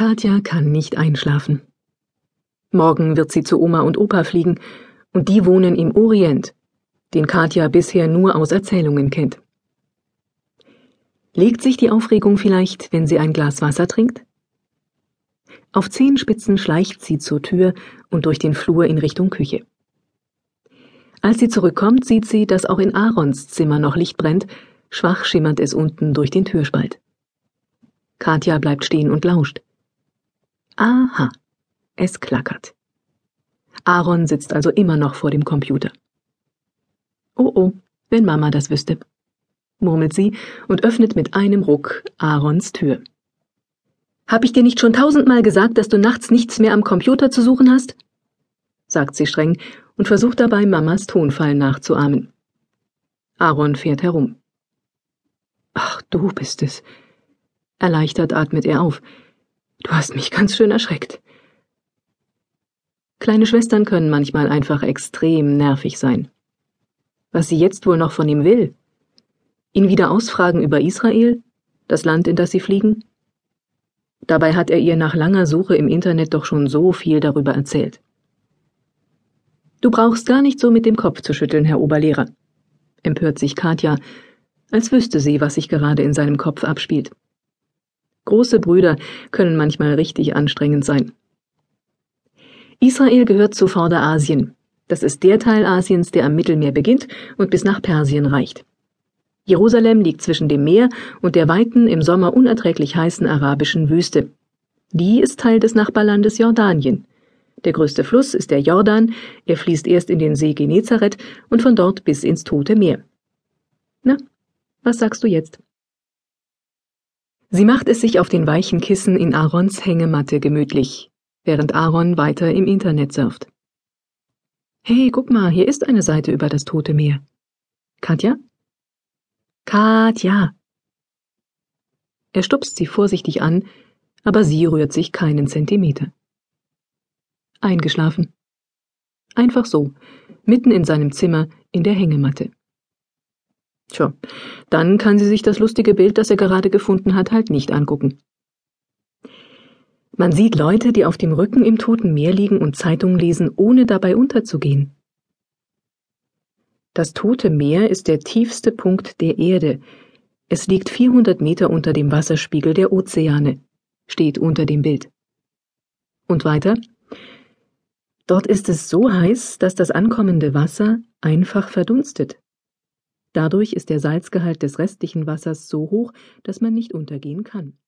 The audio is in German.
Katja kann nicht einschlafen. Morgen wird sie zu Oma und Opa fliegen, und die wohnen im Orient, den Katja bisher nur aus Erzählungen kennt. Legt sich die Aufregung vielleicht, wenn sie ein Glas Wasser trinkt? Auf Zehenspitzen schleicht sie zur Tür und durch den Flur in Richtung Küche. Als sie zurückkommt, sieht sie, dass auch in Aarons Zimmer noch Licht brennt, schwach schimmert es unten durch den Türspalt. Katja bleibt stehen und lauscht. Aha, es klackert. Aaron sitzt also immer noch vor dem Computer. Oh oh, wenn Mama das wüsste, murmelt sie und öffnet mit einem Ruck Aarons Tür. Hab ich dir nicht schon tausendmal gesagt, dass du nachts nichts mehr am Computer zu suchen hast? sagt sie streng und versucht dabei Mamas Tonfall nachzuahmen. Aaron fährt herum. Ach, du bist es. Erleichtert atmet er auf. Du hast mich ganz schön erschreckt. Kleine Schwestern können manchmal einfach extrem nervig sein. Was sie jetzt wohl noch von ihm will? Ihn wieder ausfragen über Israel, das Land, in das sie fliegen? Dabei hat er ihr nach langer Suche im Internet doch schon so viel darüber erzählt. Du brauchst gar nicht so mit dem Kopf zu schütteln, Herr Oberlehrer, empört sich Katja, als wüsste sie, was sich gerade in seinem Kopf abspielt. Große Brüder können manchmal richtig anstrengend sein. Israel gehört zu Vorderasien. Das ist der Teil Asiens, der am Mittelmeer beginnt und bis nach Persien reicht. Jerusalem liegt zwischen dem Meer und der weiten, im Sommer unerträglich heißen arabischen Wüste. Die ist Teil des Nachbarlandes Jordanien. Der größte Fluss ist der Jordan, er fließt erst in den See Genezareth und von dort bis ins Tote Meer. Na, was sagst du jetzt? Sie macht es sich auf den weichen Kissen in Aarons Hängematte gemütlich, während Aaron weiter im Internet surft. Hey, guck mal, hier ist eine Seite über das Tote Meer. Katja? Katja! Er stupst sie vorsichtig an, aber sie rührt sich keinen Zentimeter. Eingeschlafen. Einfach so, mitten in seinem Zimmer in der Hängematte. Tja, dann kann sie sich das lustige Bild, das er gerade gefunden hat, halt nicht angucken. Man sieht Leute, die auf dem Rücken im Toten Meer liegen und Zeitungen lesen, ohne dabei unterzugehen. Das Tote Meer ist der tiefste Punkt der Erde. Es liegt 400 Meter unter dem Wasserspiegel der Ozeane, steht unter dem Bild. Und weiter? Dort ist es so heiß, dass das ankommende Wasser einfach verdunstet. Dadurch ist der Salzgehalt des restlichen Wassers so hoch, dass man nicht untergehen kann